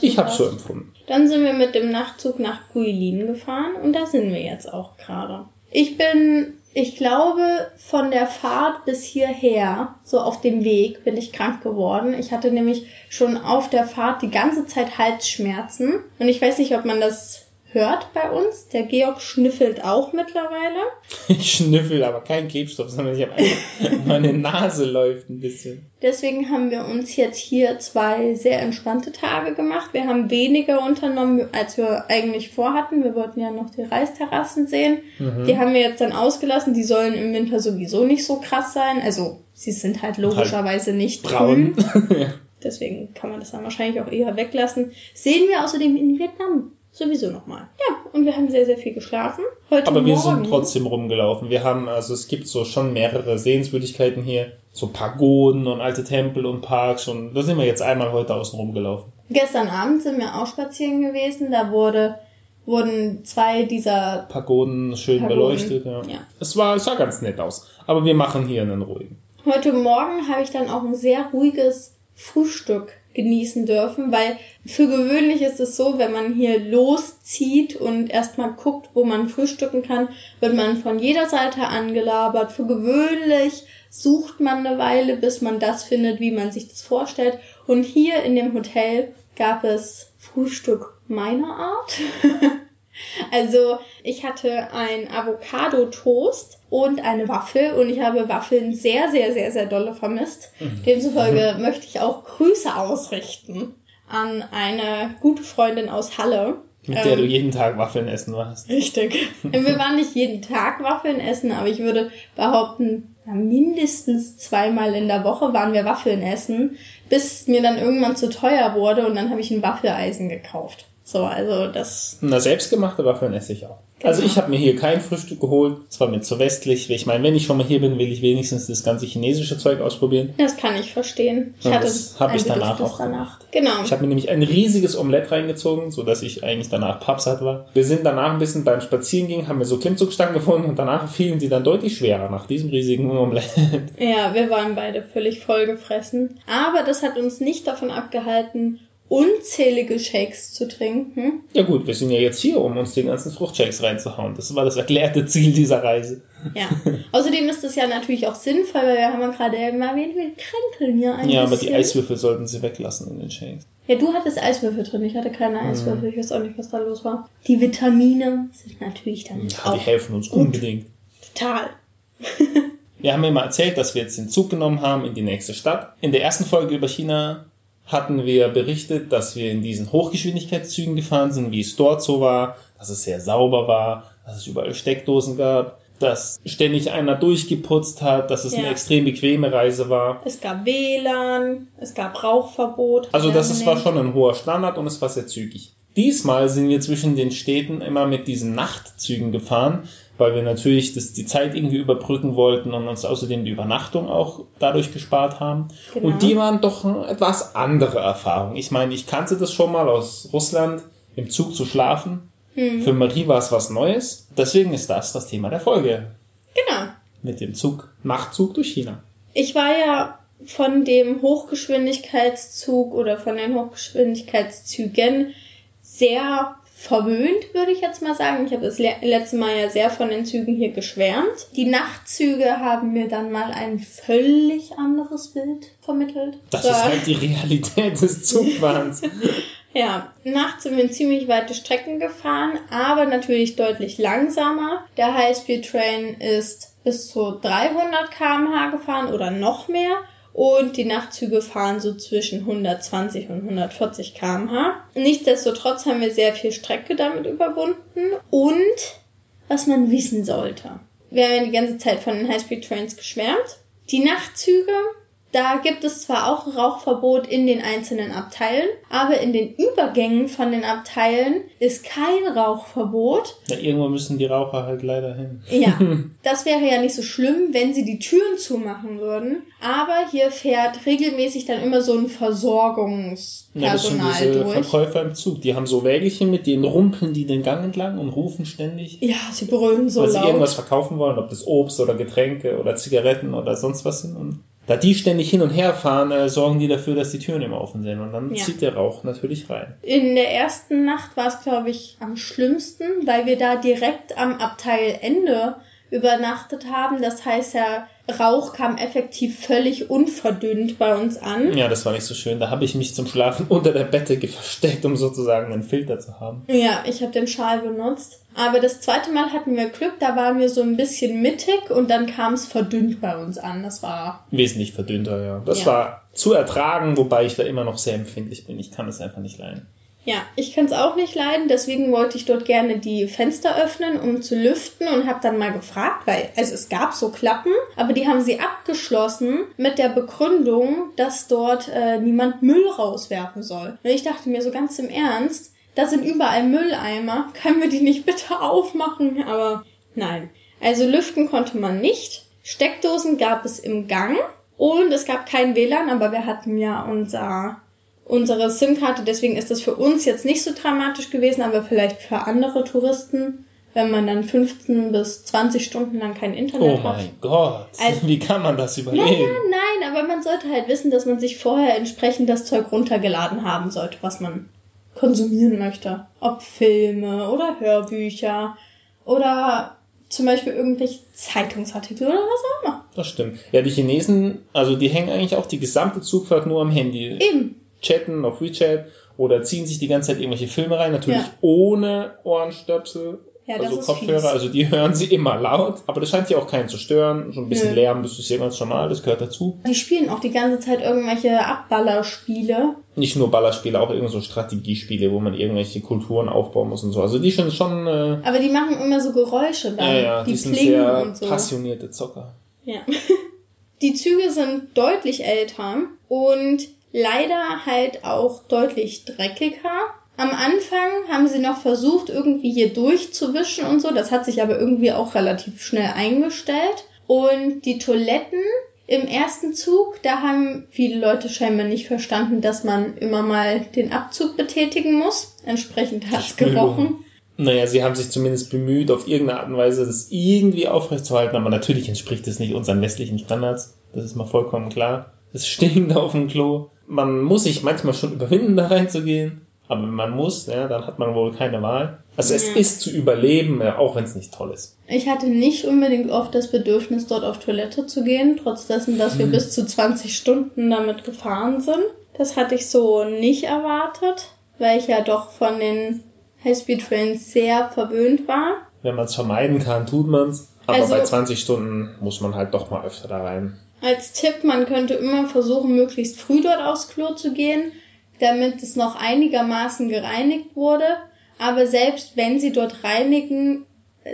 Ich habe so empfunden. Dann sind wir mit dem Nachtzug nach Guilin gefahren und da sind wir jetzt auch gerade. Ich bin, ich glaube, von der Fahrt bis hierher, so auf dem Weg, bin ich krank geworden. Ich hatte nämlich schon auf der Fahrt die ganze Zeit Halsschmerzen und ich weiß nicht, ob man das hört bei uns. Der Georg schnüffelt auch mittlerweile. Ich schnüffel, aber kein Klebstoff, sondern ich habe einfach, meine Nase läuft ein bisschen. Deswegen haben wir uns jetzt hier zwei sehr entspannte Tage gemacht. Wir haben weniger unternommen, als wir eigentlich vorhatten. Wir wollten ja noch die Reisterrassen sehen. Mhm. Die haben wir jetzt dann ausgelassen. Die sollen im Winter sowieso nicht so krass sein. Also sie sind halt logischerweise nicht Braun. grün. Deswegen kann man das dann wahrscheinlich auch eher weglassen. Sehen wir außerdem in Vietnam sowieso nochmal. Ja, und wir haben sehr, sehr viel geschlafen. Heute Aber wir Morgen. sind trotzdem rumgelaufen. Wir haben, also es gibt so schon mehrere Sehenswürdigkeiten hier. So Pagoden und alte Tempel und Parks und da sind wir jetzt einmal heute außen rumgelaufen. Gestern Abend sind wir auch spazieren gewesen. Da wurde, wurden zwei dieser Pagoden schön Pagoden, beleuchtet, ja. ja. Es war, es sah ganz nett aus. Aber wir machen hier einen ruhigen. Heute Morgen habe ich dann auch ein sehr ruhiges Frühstück genießen dürfen, weil für gewöhnlich ist es so, wenn man hier loszieht und erstmal guckt, wo man frühstücken kann, wird man von jeder Seite angelabert. Für gewöhnlich sucht man eine Weile, bis man das findet, wie man sich das vorstellt. Und hier in dem Hotel gab es Frühstück meiner Art. Also ich hatte ein Avocado-Toast und eine Waffel und ich habe Waffeln sehr, sehr, sehr, sehr dolle vermisst. Demzufolge möchte ich auch Grüße ausrichten an eine gute Freundin aus Halle. Mit der Ähm, du jeden Tag Waffeln essen warst. Richtig. Wir waren nicht jeden Tag Waffeln essen, aber ich würde behaupten, mindestens zweimal in der Woche waren wir Waffeln essen, bis mir dann irgendwann zu teuer wurde und dann habe ich ein Waffeleisen gekauft. So, also das Na, selbstgemachte Waffeln esse ich auch. Also Genau. ich habe mir hier kein Frühstück geholt. Es war mir zu westlich. Ich meine, wenn ich schon mal hier bin, will ich wenigstens das ganze chinesische Zeug ausprobieren. Das kann ich verstehen. Ich hatte das hab ein ich danach auch danach. Genau. Ich habe mir nämlich ein riesiges Omelett reingezogen, so dass ich eigentlich danach pappsatt war. Wir sind danach ein bisschen beim Spazierengehen, haben wir so Klimmzugstangen gefunden und danach fielen sie dann deutlich schwerer nach diesem riesigen Omelett. Ja, wir waren beide völlig vollgefressen. Aber das hat uns nicht davon abgehalten, unzählige Shakes zu trinken. Ja gut, wir sind ja jetzt hier, um uns den ganzen Fruchtshakes reinzuhauen. Das war das erklärte Ziel dieser Reise. Ja. Außerdem ist das ja natürlich auch sinnvoll, weil wir haben ja gerade eben erwähnt, wir kränkeln hier ein Ja, aber die. Eiswürfel sollten sie weglassen in den Shakes. Ja, du hattest Eiswürfel drin, ich hatte keine Mhm. Eiswürfel, ich weiß auch nicht, was da los war. Die Vitamine sind natürlich dann Ja, die auch helfen uns gut. unbedingt. total. Wir haben ja mal erzählt, dass wir jetzt den Zug genommen haben in die nächste Stadt. In der ersten Folge über China hatten wir berichtet, dass wir in diesen Hochgeschwindigkeitszügen gefahren sind, wie es dort so war, dass es sehr sauber war, dass es überall Steckdosen gab, dass ständig einer durchgeputzt hat, dass es eine Ja. extrem bequeme Reise war. Es gab WLAN, es gab Rauchverbot. Also das ist, war schon ein hoher Standard und es war sehr zügig. Diesmal sind wir zwischen den Städten immer mit diesen Nachtzügen gefahren, weil wir natürlich das, die Zeit irgendwie überbrücken wollten und uns außerdem die Übernachtung auch dadurch gespart haben. Genau. Und die waren doch eine etwas andere Erfahrung. Ich meine, ich kannte das schon mal aus Russland, im Zug zu schlafen. Hm. Für Marie war es was Neues. Deswegen ist das das Thema der Folge. Genau. Mit dem Zug, Nachtzug durch China. Ich war ja von dem Hochgeschwindigkeitszug oder von den Hochgeschwindigkeitszügen sehr verwöhnt, würde ich jetzt mal sagen. Ich habe das le letzte Mal ja sehr von den Zügen hier geschwärmt. Die Nachtzüge haben mir dann mal ein völlig anderes Bild vermittelt. Das So. ist halt die Realität des Zugfahrens. Ja, nachts sind wir ziemlich weite Strecken gefahren, aber natürlich deutlich langsamer. Der High-Speed Train ist bis zu 300 km/h gefahren oder noch mehr. Und die Nachtzüge fahren so zwischen 120 und 140 km/h. Nichtsdestotrotz haben wir sehr viel Strecke damit überwunden. Und was man wissen sollte. Wir haben ja die ganze Zeit von den High-Speed Trains geschwärmt. Die Nachtzüge, da gibt es zwar auch Rauchverbot in den einzelnen Abteilen, aber in den Übergängen von den Abteilen ist kein Rauchverbot. Ja, irgendwo müssen die Raucher halt leider hin. Ja, das wäre ja nicht so schlimm, wenn sie die Türen zumachen würden. Aber hier fährt regelmäßig dann immer so ein Ja, das sind Versorgungspersonal diese durch. Verkäufer im Zug. Die haben so Wägelchen, mit denen rumpeln die den Gang entlang und rufen ständig, Ja, sie brüllen so weil sie laut. irgendwas verkaufen wollen, ob das Obst oder Getränke oder Zigaretten oder sonst was sind. Und da die ständig hin und her fahren, äh, sorgen die dafür, dass die Türen immer offen sind. Und dann Ja. zieht der Rauch natürlich rein. In der ersten Nacht war es, glaube ich, am schlimmsten, weil wir da direkt am Abteilende übernachtet haben. Das heißt, der Rauch kam effektiv völlig unverdünnt bei uns an. Ja, das war nicht so schön. Da habe ich mich zum Schlafen unter der Bettdecke versteckt, um sozusagen einen Filter zu haben. Ja, ich habe den Schal benutzt. Aber das zweite Mal hatten wir Glück, da waren wir so ein bisschen mittig und dann kam es verdünnt bei uns an. Das war Wesentlich verdünnter, ja. Das Ja. war zu ertragen, wobei ich da immer noch sehr empfindlich bin. Ich kann es einfach nicht leiden. Ja, ich kann es auch nicht leiden, deswegen wollte ich dort gerne die Fenster öffnen, um zu lüften und habe dann mal gefragt, weil also es gab so Klappen, aber die haben sie abgeschlossen mit der Begründung, dass dort äh, niemand Müll rauswerfen soll. Und ich dachte mir so ganz im Ernst, da sind überall Mülleimer, können wir die nicht bitte aufmachen? Aber nein. Also lüften konnte man nicht. Steckdosen gab es im Gang und es gab kein WLAN, aber wir hatten ja unser unsere SIM-Karte, deswegen ist das für uns jetzt nicht so dramatisch gewesen, aber vielleicht für andere Touristen, wenn man dann 15 bis 20 Stunden lang kein Internet Oh hat. mein Gott. Also- Wie kann man das Ja, überleben? ja, nein, aber man sollte halt wissen, dass man sich vorher entsprechend das Zeug runtergeladen haben sollte, was man konsumieren möchte. Ob Filme oder Hörbücher oder zum Beispiel irgendwelche Zeitungsartikel oder was auch immer. Das stimmt. Ja, die Chinesen, also die hängen eigentlich auch die gesamte Zugfahrt nur am Handy. Eben. Chatten auf WeChat oder ziehen sich die ganze Zeit irgendwelche Filme rein, natürlich Ja. ohne Ohrenstöpsel. Ja, also Kopfhörer, fies. also die hören sie immer laut, aber das scheint ja auch keinen zu stören. So ein bisschen Nö. Lärm, das ist ja ganz normal, das gehört dazu. Die spielen auch die ganze Zeit irgendwelche Abballerspiele. Nicht nur Ballerspiele, auch irgend so Strategiespiele, wo man irgendwelche Kulturen aufbauen muss und so. Also die sind schon, äh, Aber die machen immer so Geräusche dann. ja, ja, die, die, sind sehr und so. passionierte Zocker. Ja. Die Züge sind deutlich älter und leider halt auch deutlich dreckiger. Am Anfang haben sie noch versucht, irgendwie hier durchzuwischen und so. Das hat sich aber irgendwie auch relativ schnell eingestellt. Und die Toiletten im ersten Zug, da haben viele Leute scheinbar nicht verstanden, dass man immer mal den Abzug betätigen muss. Entsprechend hat's Spülung. gerochen. Naja, sie haben sich zumindest bemüht, auf irgendeine Art und Weise das irgendwie aufrechtzuerhalten, aber natürlich entspricht es nicht unseren westlichen Standards. Das ist mal vollkommen klar. Es stinkt auf dem Klo. Man muss sich manchmal schon überwinden, da reinzugehen. Aber wenn man muss, ja, dann hat man wohl keine Wahl. Also es Ja. ist zu überleben, auch wenn es nicht toll ist. Ich hatte nicht unbedingt oft das Bedürfnis, dort auf Toilette zu gehen, trotz dessen, dass wir Hm. bis zu 20 Stunden damit gefahren sind. Das hatte ich so nicht erwartet, weil ich ja doch von den Highspeed-Trains sehr verwöhnt war. Wenn man es vermeiden kann, tut man's. Aber Also- bei 20 Stunden muss man halt doch mal öfter da rein. Als Tipp, man könnte immer versuchen, möglichst früh dort aufs Klo zu gehen, damit es noch einigermaßen gereinigt wurde. Aber selbst wenn sie dort reinigen,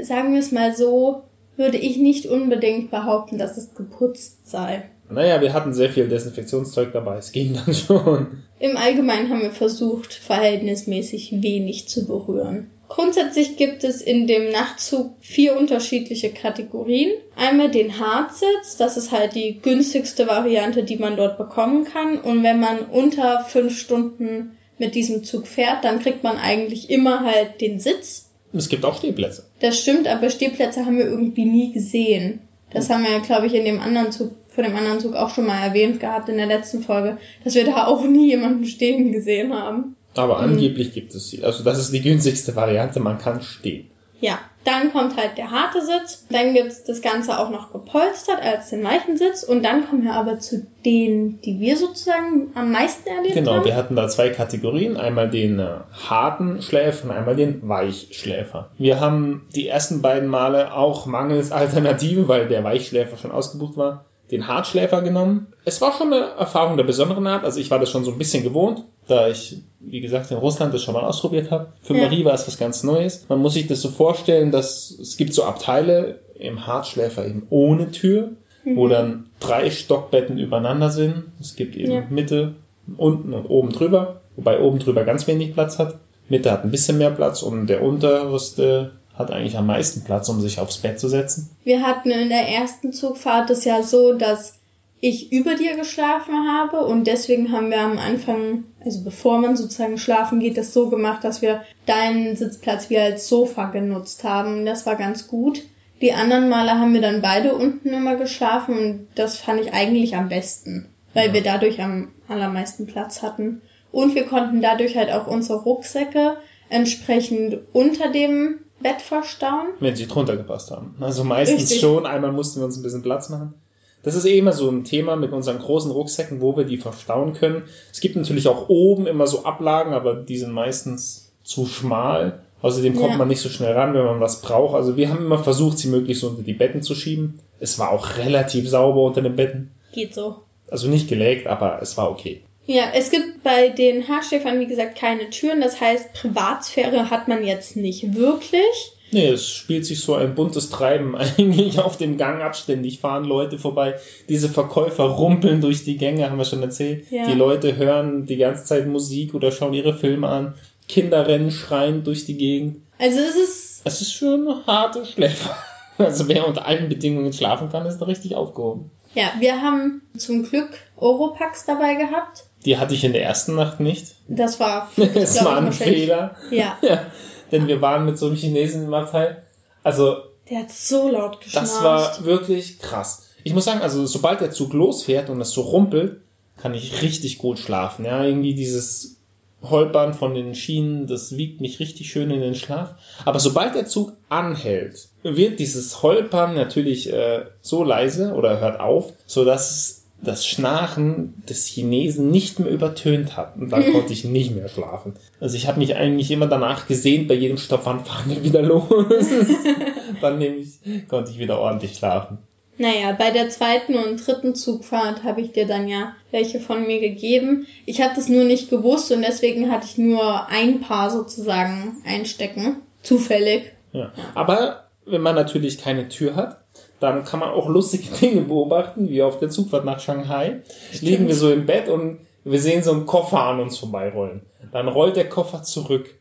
sagen wir es mal so, würde ich nicht unbedingt behaupten, dass es geputzt sei. Naja, wir hatten sehr viel Desinfektionszeug dabei. Es ging dann schon. Im Allgemeinen haben wir versucht, verhältnismäßig wenig zu berühren. Grundsätzlich gibt es in dem Nachtzug vier unterschiedliche Kategorien. Einmal den Hardsitz, das ist halt die günstigste Variante, die man dort bekommen kann. Und wenn man unter fünf Stunden mit diesem Zug fährt, dann kriegt man eigentlich immer halt den Sitz. Es gibt auch Stehplätze. Das stimmt, aber Stehplätze haben wir irgendwie nie gesehen. Das haben wir ja, glaube ich, in dem anderen Zug, von dem anderen Zug auch schon mal erwähnt gehabt in der letzten Folge, dass wir da auch nie jemanden stehen gesehen haben. Aber angeblich gibt es sie. Also das ist die günstigste Variante, man kann stehen. Ja, dann kommt halt der harte Sitz, dann gibt's das Ganze auch noch gepolstert als den weichen Sitz und dann kommen wir aber zu denen, die wir sozusagen am meisten erlebt Genau, haben. wir hatten da zwei Kategorien, einmal den äh, harten Schläfer und einmal den Weichschläfer. Wir haben die ersten beiden Male auch mangels Alternative, weil der Weichschläfer schon ausgebucht war, den Hartschläfer genommen. Es war schon eine Erfahrung der besonderen Art, also ich war das schon so ein bisschen gewohnt, da ich, wie gesagt, in Russland das schon mal ausprobiert habe. Für Ja. Marie war es was ganz Neues. Man muss sich das so vorstellen, dass es gibt so Abteile im Hartschläfer eben ohne Tür, wo dann drei Stockbetten übereinander sind. Es gibt eben Ja. Mitte, unten und oben drüber, wobei oben drüber ganz wenig Platz hat. Mitte hat ein bisschen mehr Platz und der unterste hat eigentlich am meisten Platz, um sich aufs Bett zu setzen. Wir hatten in der ersten Zugfahrt es ja so, dass ich über dir geschlafen habe und deswegen haben wir am Anfang, also bevor man sozusagen schlafen geht, das so gemacht, dass wir deinen Sitzplatz wie als Sofa genutzt haben. Das war ganz gut. Die anderen Male haben wir dann beide unten immer geschlafen und das fand ich eigentlich am besten, weil Ja. wir dadurch am allermeisten Platz hatten. Und wir konnten dadurch halt auch unsere Rucksäcke entsprechend unter dem Bett verstauen. wenn sie drunter gepasst haben. Also meistens Richtig. schon, einmal mussten wir uns ein bisschen Platz machen. Das ist eh immer so ein Thema mit unseren großen Rucksäcken, wo wir die verstauen können. Es gibt natürlich auch oben immer so Ablagen, aber die sind meistens zu schmal. Außerdem kommt Ja. man nicht so schnell ran, wenn man was braucht. Also wir haben immer versucht, sie möglichst unter die Betten zu schieben. Es war auch relativ sauber unter den Betten. Geht so. Also nicht gelegt, aber es war okay. Ja, es gibt bei den Haarschläfern, wie gesagt, keine Türen. Das heißt, Privatsphäre hat man jetzt nicht wirklich. Nee, es spielt sich so ein buntes Treiben eigentlich auf dem Gang ab. Ständig fahren Leute vorbei. Diese Verkäufer rumpeln durch die Gänge, haben wir schon erzählt. Ja. Die Leute hören die ganze Zeit Musik oder schauen ihre Filme an. Kinder rennen schreiend durch die Gegend. Also es ist, Es ist schon eine harte Schläfer. Also wer unter allen Bedingungen schlafen kann, ist da richtig aufgehoben. ja, wir haben zum Glück Oropax dabei gehabt. Die hatte ich in der ersten Nacht nicht. Das war, glaub war ein Fehler. ja, Ja, denn wir waren mit so einem Chinesen im Abteil. Also der hat so laut geschnarcht. Das war wirklich krass. Ich muss sagen, also sobald der Zug losfährt und es so rumpelt, kann ich richtig gut schlafen. Ja, irgendwie dieses Holpern von den Schienen, das wiegt mich richtig schön in den Schlaf. Aber sobald der Zug anhält, wird dieses Holpern natürlich äh, so leise oder hört auf, so dass es das Schnarchen des Chinesen nicht mehr übertönt hat. Und dann konnte ich nicht mehr schlafen. Also ich habe mich eigentlich immer danach gesehnt, bei jedem Stopp, wann fahren wir wieder los? dann nämlich konnte ich wieder ordentlich schlafen. Naja, bei der zweiten und dritten Zugfahrt habe ich dir dann ja welche von mir gegeben. Ich habe das nur nicht gewusst und deswegen hatte ich nur ein Paar sozusagen einstecken. Zufällig. Ja. Aber wenn man natürlich keine Tür hat, dann kann man auch lustige Dinge beobachten, wie auf der Zugfahrt nach Shanghai. Liegen wir so im Bett und wir sehen so einen Koffer an uns vorbeirollen. Dann rollt der Koffer zurück.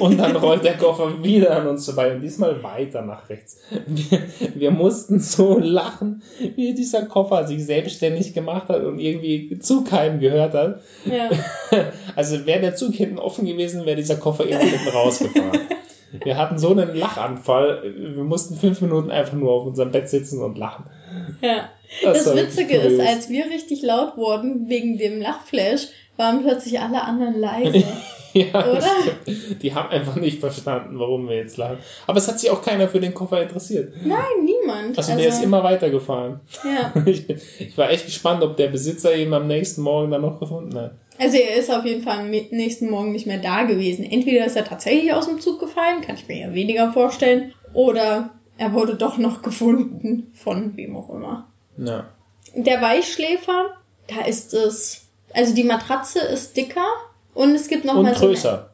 Und dann rollt der Koffer wieder an uns vorbei und diesmal weiter nach rechts. Wir, wir mussten so lachen, wie dieser Koffer sich selbstständig gemacht hat und irgendwie zu keinem gehört hat. Ja. Also wäre der Zug hinten offen gewesen, wäre dieser Koffer irgendwie hinten rausgefahren. Wir hatten so einen Lachanfall. Wir mussten fünf Minuten einfach nur auf unserem Bett sitzen und lachen. ja. Das, war Witzige ist, als wir richtig laut wurden wegen dem Lachflash, waren plötzlich alle anderen leise. ja, oder? das stimmt. Die haben einfach nicht verstanden, warum wir jetzt lachen. Aber es hat sich auch keiner für den Koffer interessiert. Nein, niemand. Also, der ist immer weitergefahren. ja. Ich, bin- ich war echt gespannt, ob der Besitzer ihn am nächsten Morgen dann noch gefunden hat. Also er ist auf jeden Fall am nächsten Morgen nicht mehr da gewesen. Entweder ist er tatsächlich aus dem Zug gefallen, kann ich mir ja weniger vorstellen, oder er wurde doch noch gefunden von wem auch immer. Ja. Der Weichschläfer, da ist es, also die Matratze ist dicker und es gibt noch Und mal so eine- größer.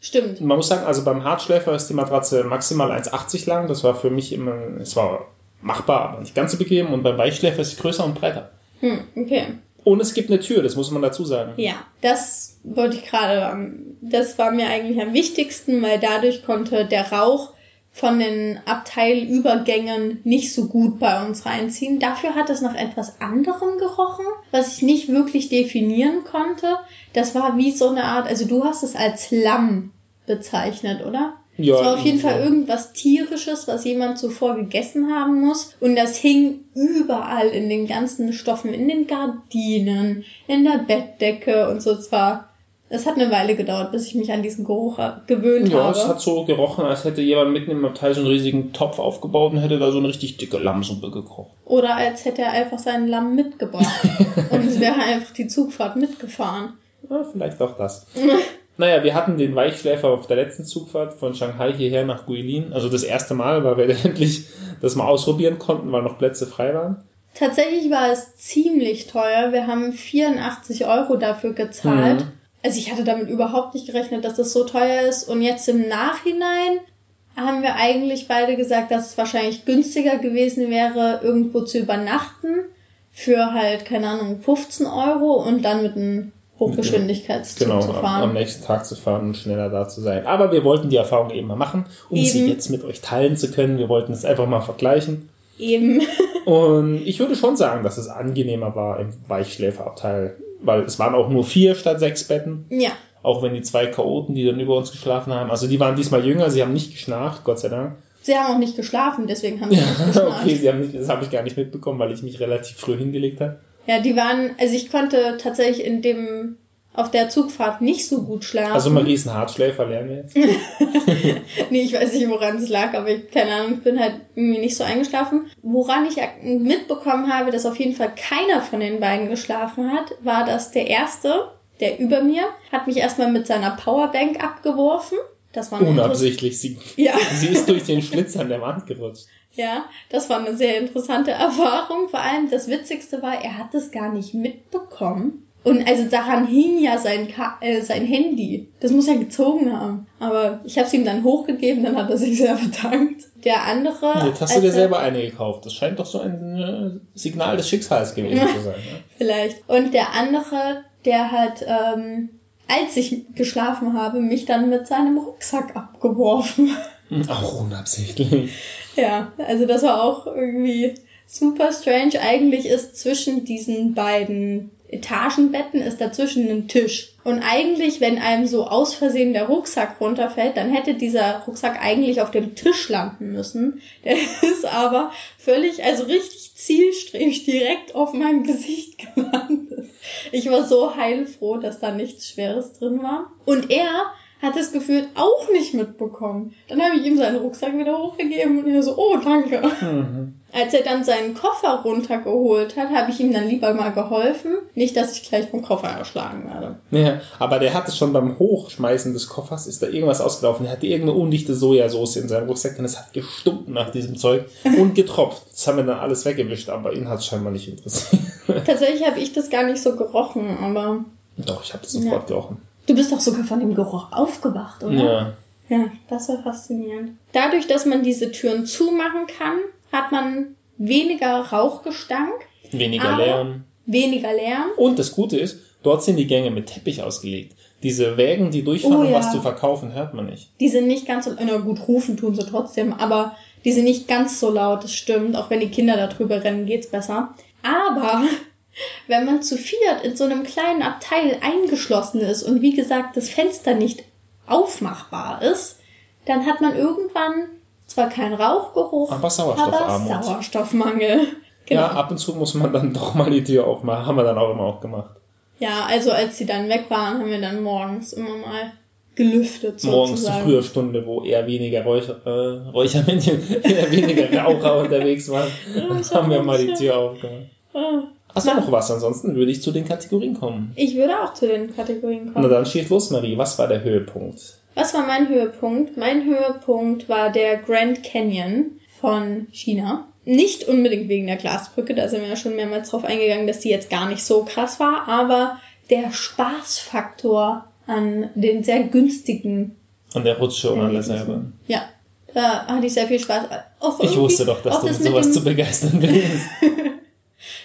Stimmt. Man muss sagen, also beim Hartschläfer ist die Matratze maximal 1,80 lang. Das war für mich immer, es war machbar, aber nicht ganz so bequem. Und beim Weichschläfer ist sie größer und breiter. Hm, okay. Und es gibt eine Tür, das muss man dazu sagen. Ja, das wollte ich gerade, das war mir eigentlich am wichtigsten, weil dadurch konnte der Rauch von den Abteilübergängen nicht so gut bei uns reinziehen. Dafür hat es nach etwas anderem gerochen, was ich nicht wirklich definieren konnte. Das war wie so eine Art, also du hast es als Lamm bezeichnet, oder? Ja, es war auf jeden. Fall irgendwas tierisches, was jemand zuvor gegessen haben muss. Und das hing überall in den ganzen Stoffen, in den Gardinen, in der Bettdecke und so. Zwar, es hat eine Weile gedauert, bis ich mich an diesen Geruch gewöhnt Ja, habe. es hat so gerochen, als hätte jemand mitten im Abteil so einen riesigen Topf aufgebaut und hätte da so eine richtig dicke Lammsuppe gekocht. Oder als hätte er einfach seinen Lamm mitgebracht. und es wäre einfach die Zugfahrt mitgefahren. Ja, vielleicht auch das. Naja, wir hatten den Weichschläfer auf der letzten Zugfahrt von Shanghai hierher nach Guilin. Also das erste Mal, weil wir endlich das mal ausprobieren konnten, weil noch Plätze frei waren. Tatsächlich war es ziemlich teuer. Wir haben 84 Euro dafür gezahlt. Mhm. Also ich hatte damit überhaupt nicht gerechnet, dass das so teuer ist. Und jetzt im Nachhinein haben wir eigentlich beide gesagt, dass es wahrscheinlich günstiger gewesen wäre, irgendwo zu übernachten. Für halt, keine Ahnung, 15 Euro und dann mit einem Hochgeschwindigkeitszug Genau, zu am, fahren. am nächsten Tag zu fahren und schneller da zu sein. Aber wir wollten die Erfahrung eben mal machen, um sie Eben. jetzt mit euch teilen zu können. Wir wollten es einfach mal vergleichen. Eben. Und ich würde schon sagen, dass es angenehmer war im Weichschläferabteil, weil es waren auch nur vier statt sechs Betten. ja. Auch wenn die zwei Chaoten, die dann über uns geschlafen haben, also die waren diesmal jünger, sie haben nicht geschnarcht, Gott sei Dank. Sie haben auch nicht geschlafen, deswegen haben sie nicht geschnarcht. okay, sie haben nicht, das habe ich gar nicht mitbekommen, weil ich mich relativ früh hingelegt habe. Ja, die waren, also ich konnte tatsächlich in dem, auf der Zugfahrt nicht so gut schlafen. Also Marie ist ein Hartschläfer, lernen wir jetzt. nee, ich weiß nicht, woran es lag, aber ich, keine Ahnung, ich bin halt irgendwie nicht so eingeschlafen. Woran ich mitbekommen habe, dass auf jeden Fall keiner von den beiden geschlafen hat, war, dass der erste, der über mir, hat mich erstmal mit seiner Powerbank abgeworfen. Das war Unabsichtlich. Sie, Ja, sie ist durch den Schlitz an der Wand gerutscht. ja, das war eine sehr interessante Erfahrung. Vor allem das Witzigste war, er hat es gar nicht mitbekommen. Und also daran hing ja sein, Ka äh, sein Handy. Das muss er gezogen haben. Aber ich habe es ihm dann hochgegeben, dann hat er sich sehr bedankt. Der andere. Jetzt hast du dir er- selber eine gekauft. Das scheint doch so ein äh, Signal des Schicksals gewesen zu sein. Ne? Vielleicht. Und der andere, der hat, ähm, als ich geschlafen habe, mich dann mit seinem Rucksack abgeworfen. Hm, Auch unabsichtlich. ja, also das war auch irgendwie super strange. Eigentlich ist zwischen diesen beiden Etagenbetten ist dazwischen ein Tisch. Und eigentlich, wenn einem so aus Versehen der Rucksack runterfällt, dann hätte dieser Rucksack eigentlich auf dem Tisch landen müssen. Der ist aber völlig, also richtig zielstrebig direkt auf meinem Gesicht gelandet. Ich war so heilfroh, dass da nichts Schweres drin war. Und er hat es gefühlt auch nicht mitbekommen. Dann habe ich ihm seinen Rucksack wieder hochgegeben und er so, oh, danke. Mhm. Als er dann seinen Koffer runtergeholt hat, habe ich ihm dann lieber mal geholfen. Nicht, dass ich gleich vom Koffer erschlagen werde. Ja, aber der hatte schon beim Hochschmeißen des Koffers, ist da irgendwas ausgelaufen. Er hatte irgendeine undichte Sojasauce in seinem Rucksack und es hat gestunken nach diesem Zeug und getropft. Das haben wir dann alles weggewischt, aber ihn hat es scheinbar nicht interessiert. Tatsächlich habe ich das gar nicht so gerochen, aber Doch, ich habe das sofort gerochen. Du bist doch sogar von dem Geruch aufgewacht, oder? Ja. Ja, das war faszinierend. Dadurch, dass man diese Türen zumachen kann, hat man weniger Rauchgestank, Weniger Lärm. weniger Lärm. Und das Gute ist, dort sind die Gänge mit Teppich ausgelegt. Diese Wägen, die durchfahren, Oh um ja. was zu verkaufen, hört man nicht. Die sind nicht ganz so, na gut, rufen tun sie trotzdem, aber die sind nicht ganz so laut, das stimmt. Auch wenn die Kinder da drüber rennen, geht's besser. Aber wenn man zu viert in so einem kleinen Abteil eingeschlossen ist und wie gesagt das Fenster nicht aufmachbar ist, dann hat man irgendwann zwar keinen Rauchgeruch, Aber Sauerstoffarmut. aber Sauerstoffmangel. Genau. Ja, ab und zu muss man dann doch mal die Tür aufmachen. Haben wir dann auch immer auch gemacht. Ja, also als sie dann weg waren, haben wir dann morgens immer mal gelüftet Morgens zur sozusagen. früher Stunde, wo eher weniger Räucher, äh, Räuchermännchen, eher weniger Raucher unterwegs waren, haben wir mal die Tür aufgemacht. Hast du noch was? Ansonsten würde ich zu den Kategorien kommen. Ich würde auch zu den Kategorien Na kommen. dann schieß los, Marie. Was war der Höhepunkt? Was war mein Höhepunkt? Mein Höhepunkt war der Grand Canyon von China. Nicht unbedingt wegen der Glasbrücke, da sind wir ja schon mehrmals drauf eingegangen, dass die jetzt gar nicht so krass war, aber der Spaßfaktor an den sehr günstigen. An der Rutsche und alles Erlebnissen. selber. Ja, da hatte ich sehr viel Spaß. Auch Ich wusste doch, dass du das mit sowas zu begeistern bist.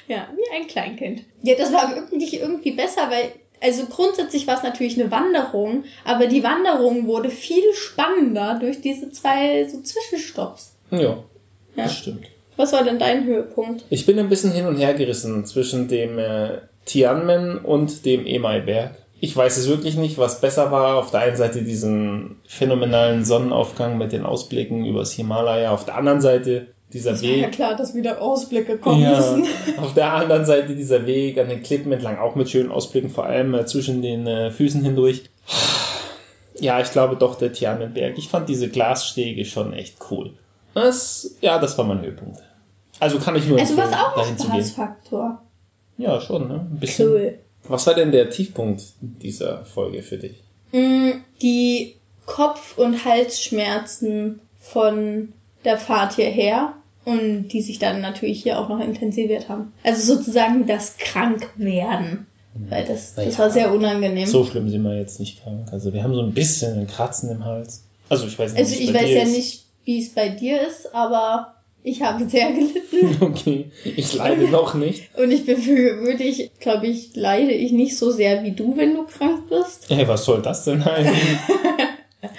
Ja, wie ein Kleinkind. Ja, das war wirklich irgendwie besser, weil, also grundsätzlich war es natürlich eine Wanderung, aber die Wanderung wurde viel spannender durch diese zwei so Zwischenstopps. ja, Ja. das stimmt. Was war denn dein Höhepunkt? Ich bin ein bisschen hin und her gerissen zwischen dem äh, Tianmen und dem Emai-Berg. Ich weiß es wirklich nicht, was besser war. Auf der einen Seite diesen phänomenalen Sonnenaufgang mit den Ausblicken übers Himalaya, auf der anderen Seite dieser Weg. Ja klar, dass wieder Ausblicke kommen ja, müssen. Auf der anderen Seite dieser Weg an den Klippen entlang, auch mit schönen Ausblicken, vor allem äh, zwischen den äh, Füßen hindurch. Ja, ich glaube doch der Tianmenberg. Ich fand diese Glasstege schon echt cool. Das, ja, das war mein Höhepunkt. Also kann ich nur Also was auch ein Spaßfaktor. Ja, schon, ne? Ein bisschen. Cool. Was war denn der Tiefpunkt dieser Folge für dich? Mm, die Kopf- und Halsschmerzen von der Fahrt hierher und die sich dann natürlich hier auch noch intensiviert haben. Also sozusagen das Krankwerden. Weil das, das ja, war sehr unangenehm. So schlimm sind wir jetzt nicht krank. Also wir haben so ein bisschen ein Kratzen im Hals. Also ich weiß nicht. Also ich weiß ja ist. nicht, wie es bei dir ist, aber ich habe sehr gelitten. Okay, ich leide noch nicht. Und ich bin würde ich, glaube ich, leide ich nicht so sehr wie du, wenn du krank bist. Hey, was soll das denn heißen?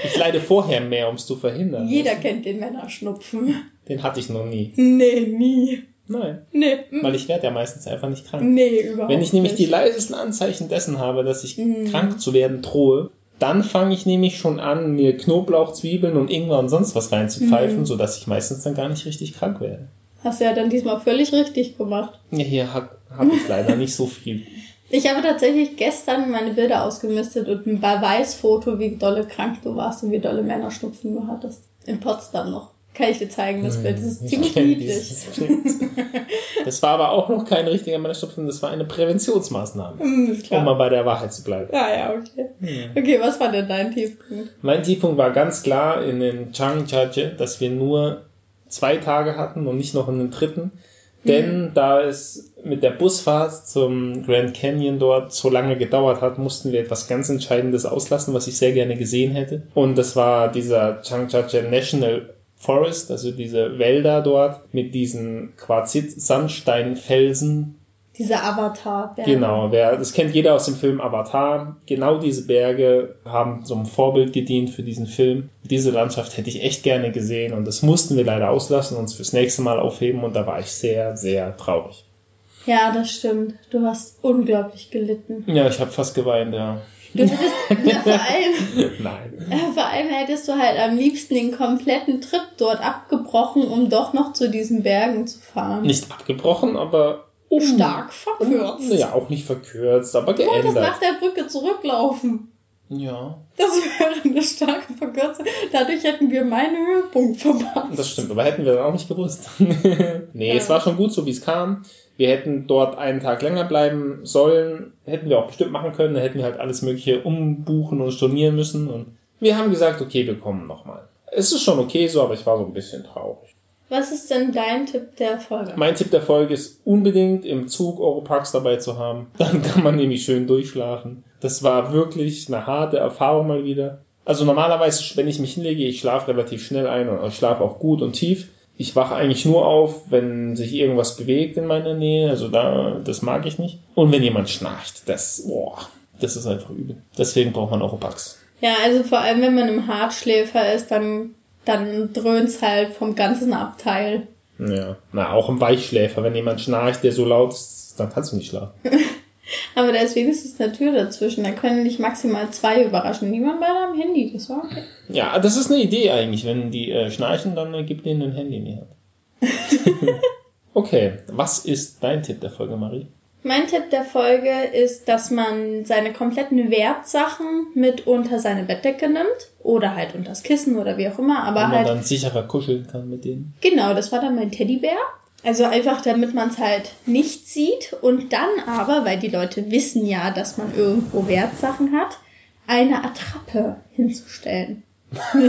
ich leide vorher mehr, um es zu verhindern. Jeder kennt den Männerschnupfen. Den hatte ich noch nie. Nee, nie. Nein. Nee. Weil ich werde ja meistens einfach nicht krank. Nee, überhaupt Wenn ich nämlich nicht. die leisesten Anzeichen dessen habe, dass ich mhm. krank zu werden drohe, dann fange ich nämlich schon an, mir Knoblauch, Zwiebeln und Ingwer und sonst was reinzupfeifen, mhm. sodass ich meistens dann gar nicht richtig krank werde. Hast du ja dann diesmal völlig richtig gemacht. Ja, hier habe hab ich leider nicht so viel. Ich habe tatsächlich gestern meine Bilder ausgemistet und ein Beweisfoto, wie dolle krank du warst und wie dolle Männerschnupfen du hattest. In Potsdam noch. Kann ich dir zeigen, das Bild. Das ist ziemlich niedlich. Das war aber auch noch kein richtiger Männerstupfen, das war eine Präventionsmaßnahme. Mm, um mal bei der Wahrheit zu bleiben. Ja, ja, okay. Okay, was war denn dein Tiefpunkt? Mein Tiefpunkt war ganz klar in den Changchache, dass wir nur zwei Tage hatten und nicht noch einen dritten. Denn da es mit der Busfahrt zum Grand Canyon dort so lange gedauert hat, mussten wir etwas ganz Entscheidendes auslassen, was ich sehr gerne gesehen hätte. Und das war dieser Changchache National Forest, also diese Wälder dort mit diesen Quarzit-Sandsteinfelsen. Diese Avatar-Berge. Genau, wer, das kennt jeder aus dem Film Avatar. Genau diese Berge haben zum Vorbild gedient für diesen Film. Diese Landschaft hätte ich echt gerne gesehen und das mussten wir leider auslassen, und uns fürs nächste Mal aufheben und da war ich sehr, sehr traurig. Ja, das stimmt. Du hast unglaublich gelitten. Ja, ich habe fast geweint, ja. Du hättest, ja, vor allem, Nein. Vor allem hättest du halt am liebsten den kompletten Trip dort abgebrochen, um doch noch zu diesen Bergen zu fahren. Nicht abgebrochen, aber um, stark verkürzt. Um, ja, auch nicht verkürzt, aber geändert. Du wolltest nach der Brücke zurücklaufen. Ja. Das wäre eine starke Verkürzung. Dadurch hätten wir meinen Höhepunkt verpasst. Das stimmt, aber hätten wir dann auch nicht gewusst. nee, ja. es war schon gut, so wie es kam. Wir hätten dort einen Tag länger bleiben sollen, hätten wir auch bestimmt machen können, da hätten wir halt alles Mögliche umbuchen und stornieren müssen und wir haben gesagt, okay, wir kommen nochmal. Es ist schon okay so, aber ich war so ein bisschen traurig. Was ist denn dein Tipp der Folge? Mein Tipp der Folge ist unbedingt im Zug Europax dabei zu haben. Dann kann man nämlich schön durchschlafen. Das war wirklich eine harte Erfahrung mal wieder. Also normalerweise, wenn ich mich hinlege, ich schlafe relativ schnell ein und ich schlafe auch gut und tief ich wache eigentlich nur auf, wenn sich irgendwas bewegt in meiner Nähe. Also da, das mag ich nicht. Und wenn jemand schnarcht, das, boah, das ist einfach übel. Deswegen braucht man auch Opax. Ja, also vor allem, wenn man im Hartschläfer ist, dann, dann dröhnt's halt vom ganzen Abteil. Ja, na, auch im Weichschläfer. Wenn jemand schnarcht, der so laut ist, dann kannst du nicht schlafen. Aber da ist wenigstens eine Tür dazwischen. Da können dich maximal zwei überraschen. Niemand bei deinem Handy. Das war okay. Ja, das ist eine Idee eigentlich. Wenn die äh, schnarchen, dann äh, gib denen ein Handy in die Hand. okay, was ist dein Tipp der Folge, Marie? Mein Tipp der Folge ist, dass man seine kompletten Wertsachen mit unter seine Bettdecke nimmt oder halt unter das Kissen oder wie auch immer, aber Wenn man halt dann sicherer kuscheln kann mit denen. Genau, das war dann mein Teddybär. Also einfach, damit man es halt nicht sieht und dann aber, weil die Leute wissen ja, dass man irgendwo Wertsachen hat, eine Attrappe hinzustellen.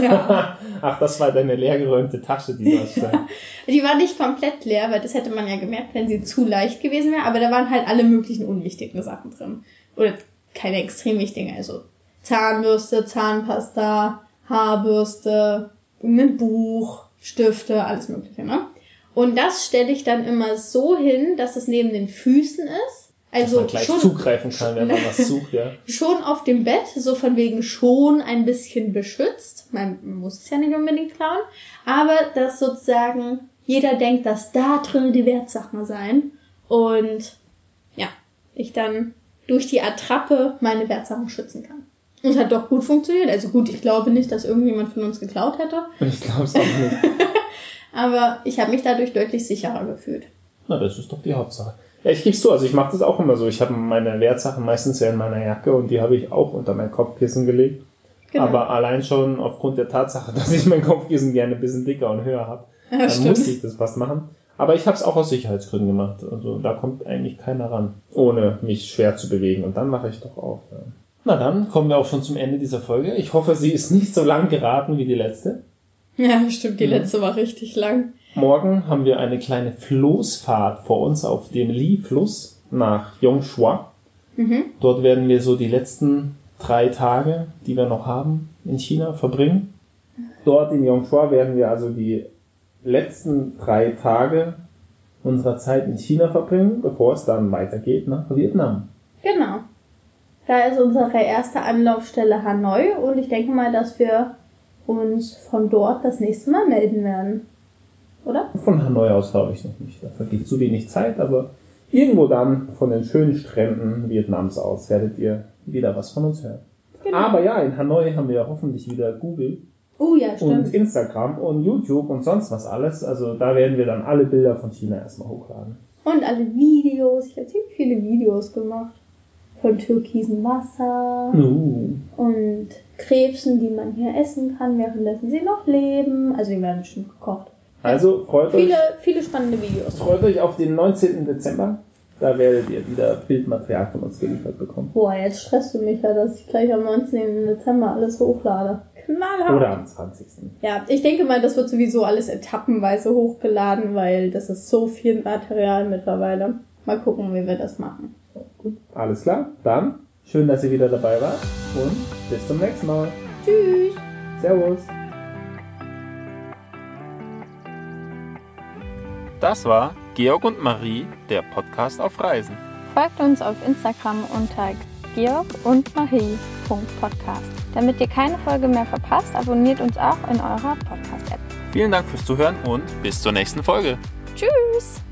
Ja. Ach, das war deine leergeräumte Tasche, die du hast. Ja. Die war nicht komplett leer, weil das hätte man ja gemerkt, wenn sie zu leicht gewesen wäre, aber da waren halt alle möglichen unwichtigen Sachen drin. Oder keine extrem wichtigen, also Zahnbürste, Zahnpasta, Haarbürste, ein Buch, Stifte, alles mögliche, ne? Und das stelle ich dann immer so hin, dass es neben den Füßen ist. Also schon, zugreifen kann, wenn man was sucht, ja. Schon auf dem Bett, so von wegen schon ein bisschen beschützt. Man muss es ja nicht unbedingt klauen. Aber dass sozusagen jeder denkt, dass da drin die Wertsachen sein. Und ja, ich dann durch die Attrappe meine Wertsachen schützen kann. Und hat doch gut funktioniert. Also gut, ich glaube nicht, dass irgendjemand von uns geklaut hätte. Ich glaube es auch nicht. Aber ich habe mich dadurch deutlich sicherer gefühlt. Na, das ist doch die Hauptsache. Ja, ich gebe so, also ich mache das auch immer so. Ich habe meine Wertsachen meistens ja in meiner Jacke und die habe ich auch unter mein Kopfkissen gelegt. Genau. Aber allein schon aufgrund der Tatsache, dass ich mein Kopfkissen gerne ein bisschen dicker und höher habe, Ja, dann stimmt. musste ich das fast machen. Aber ich habe es auch aus Sicherheitsgründen gemacht. Also da kommt eigentlich keiner ran, ohne mich schwer zu bewegen. Und dann mache ich doch auch. Ja. Na dann kommen wir auch schon zum Ende dieser Folge. Ich hoffe, sie ist nicht so lang geraten wie die letzte. Ja, stimmt, die Ja. letzte war richtig lang. Morgen haben wir eine kleine Floßfahrt vor uns auf dem Li-Fluss nach Yongshua. Mhm. Dort werden wir so die letzten drei Tage, die wir noch haben in China, verbringen. Dort in Yongshua werden wir also die letzten drei Tage unserer Zeit in China verbringen, bevor es dann weitergeht nach Vietnam. Genau. Da ist unsere erste Anlaufstelle Hanoi und ich denke mal, dass wir uns von dort das nächste Mal melden werden. Oder? Von Hanoi aus glaube ich noch nicht. Da vergeht zu wenig Zeit, aber irgendwo dann von den schönen Stränden Vietnams aus werdet ihr wieder was von uns hören. Genau. Aber ja, in Hanoi haben wir hoffentlich wieder Google Oh ja, und stimmt. Instagram und YouTube und sonst was alles. Also da werden wir dann alle Bilder von China erstmal hochladen. Und alle Videos. Ich habe ziemlich viele Videos gemacht. Von türkisem Wasser Uh. und Krebsen, die man hier essen kann, währenddessen sie noch leben. Also die werden bestimmt gekocht. Also freut euch, Viele, viele spannende Videos. freut euch auf den 19. Dezember. Da werdet ihr wieder Bildmaterial von uns geliefert bekommen. Boah, jetzt stresst du mich ja, dass ich gleich am 19. Dezember alles hochlade. Knallhart. Oder am 20. Ja, ich denke mal, das wird sowieso alles etappenweise hochgeladen, weil das ist so viel Material mittlerweile. Mal gucken, wie wir das machen. Gut, alles klar. Dann schön, dass ihr wieder dabei wart und bis zum nächsten Mal. Tschüss! Servus. Das war Georg und Marie, der Podcast auf Reisen. Folgt uns auf Instagram unter georg und marie.podcast. Damit ihr keine Folge mehr verpasst, abonniert uns auch in eurer Podcast-App. Vielen Dank fürs Zuhören und bis zur nächsten Folge. Tschüss!